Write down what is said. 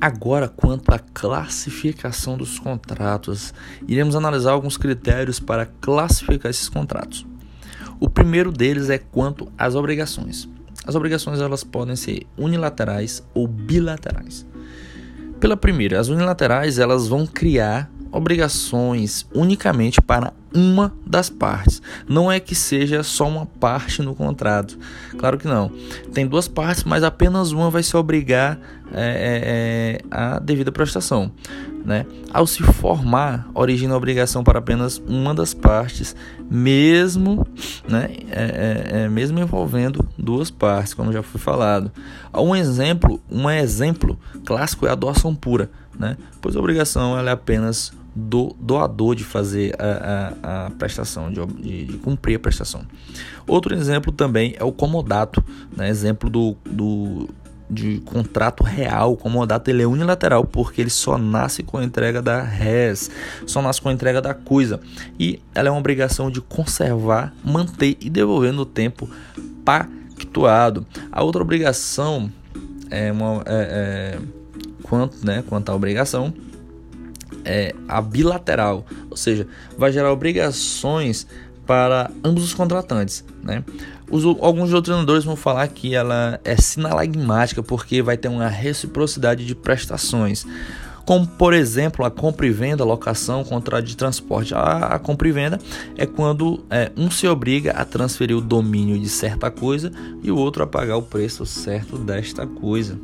Agora, quanto à classificação dos contratos, iremos analisar alguns critérios para classificar esses contratos. O primeiro deles é quanto às obrigações. As obrigações elas podem ser unilaterais ou bilaterais. Pela primeira, as unilaterais elas vão criar obrigações unicamente para uma das partes. Não é que seja só uma parte no contrato. Claro que não. Tem duas partes, mas apenas uma vai se obrigar é, é, é a devida prestação. Né? Ao se formar, origina a obrigação para apenas uma das partes, mesmo, né, é, é, é, mesmo envolvendo duas partes, como já foi falado. Um exemplo, um exemplo clássico é a doação pura, né? pois a obrigação é apenas do doador de fazer a, a, a prestação, de, de, de, cumprir a prestação. Outro exemplo também é o comodato, né? exemplo do, do de contrato real, o comodato ele é unilateral porque ele só nasce com a entrega da res, só nasce com a entrega da coisa e ela é uma obrigação de conservar, manter e devolver no tempo pactuado. A outra obrigação é uma é, é, quanto, né, quanto à obrigação é a bilateral, ou seja, vai gerar obrigações para ambos os contratantes, né? Os, alguns doutrinadores vão falar que ela é sinalagmática porque vai ter uma reciprocidade de prestações, como por exemplo a compra e venda, locação, contrato de transporte. A, a compra e venda é quando é, um se obriga a transferir o domínio de certa coisa e o outro a pagar o preço certo desta coisa.